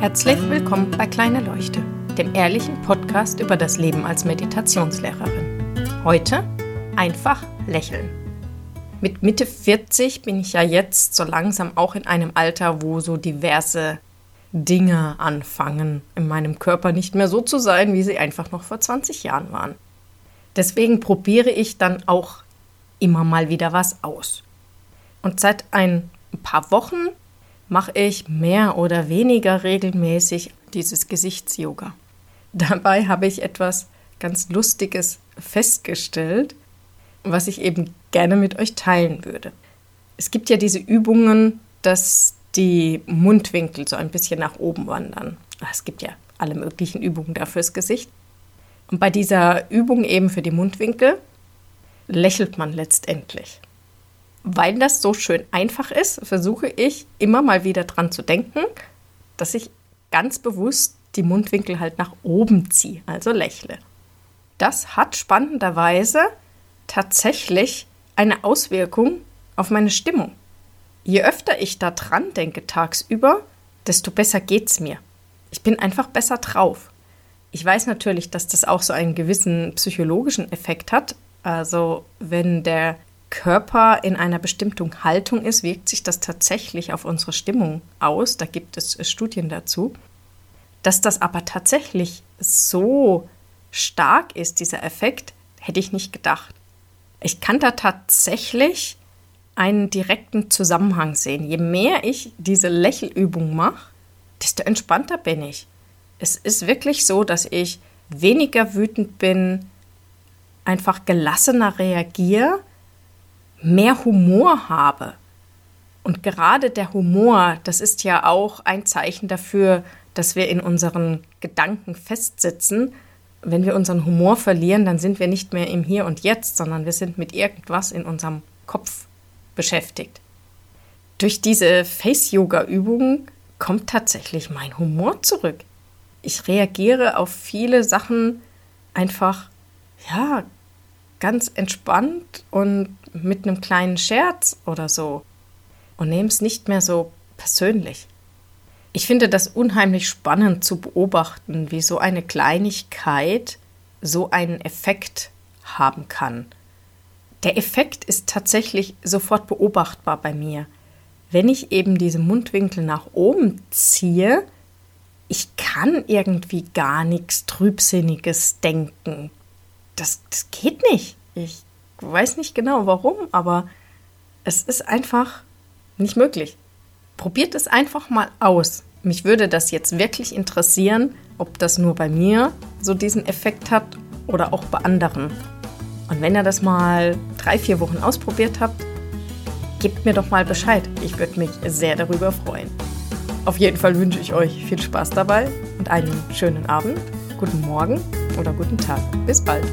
Herzlich willkommen bei Kleine Leuchte, dem ehrlichen Podcast über das Leben als Meditationslehrerin. Heute einfach lächeln. Mit Mitte 40 bin ich ja jetzt so langsam auch in einem Alter, wo so diverse Dinge anfangen, in meinem Körper nicht mehr so zu sein, wie sie einfach noch vor 20 Jahren waren. Deswegen probiere ich dann auch immer mal wieder was aus. Und seit ein paar Wochen mache ich mehr oder weniger regelmäßig dieses Gesichtsyoga. Dabei habe ich etwas ganz Lustiges festgestellt, was ich eben gerne mit euch teilen würde. Es gibt ja diese Übungen, dass die Mundwinkel so ein bisschen nach oben wandern. Es gibt ja alle möglichen Übungen da fürs Gesicht. Und bei dieser Übung eben für die Mundwinkel lächelt man letztendlich weil das so schön einfach ist, versuche ich immer mal wieder dran zu denken, dass ich ganz bewusst die Mundwinkel halt nach oben ziehe, also lächle. Das hat spannenderweise tatsächlich eine Auswirkung auf meine Stimmung. Je öfter ich da dran denke tagsüber, desto besser geht's mir. Ich bin einfach besser drauf. Ich weiß natürlich, dass das auch so einen gewissen psychologischen Effekt hat. Also wenn der Körper in einer bestimmten Haltung ist, wirkt sich das tatsächlich auf unsere Stimmung aus. Da gibt es äh, Studien dazu. Dass das aber tatsächlich so stark ist, dieser Effekt, hätte ich nicht gedacht. Ich kann da tatsächlich einen direkten Zusammenhang sehen. Je mehr ich diese Lächelübung mache, desto entspannter bin ich. Es ist wirklich so, dass ich weniger wütend bin, einfach gelassener reagiere mehr Humor habe. Und gerade der Humor, das ist ja auch ein Zeichen dafür, dass wir in unseren Gedanken festsitzen. Wenn wir unseren Humor verlieren, dann sind wir nicht mehr im Hier und Jetzt, sondern wir sind mit irgendwas in unserem Kopf beschäftigt. Durch diese Face-Yoga-Übung kommt tatsächlich mein Humor zurück. Ich reagiere auf viele Sachen einfach, ja, ganz entspannt und mit einem kleinen Scherz oder so und nehme es nicht mehr so persönlich. Ich finde das unheimlich spannend zu beobachten, wie so eine Kleinigkeit so einen Effekt haben kann. Der Effekt ist tatsächlich sofort beobachtbar bei mir. Wenn ich eben diese Mundwinkel nach oben ziehe, ich kann irgendwie gar nichts Trübsinniges denken. Das, das geht nicht. Ich weiß nicht genau warum, aber es ist einfach nicht möglich. Probiert es einfach mal aus. Mich würde das jetzt wirklich interessieren, ob das nur bei mir so diesen Effekt hat oder auch bei anderen. Und wenn ihr das mal drei, vier Wochen ausprobiert habt, gebt mir doch mal Bescheid. Ich würde mich sehr darüber freuen. Auf jeden Fall wünsche ich euch viel Spaß dabei und einen schönen Abend, guten Morgen oder guten Tag. Bis bald.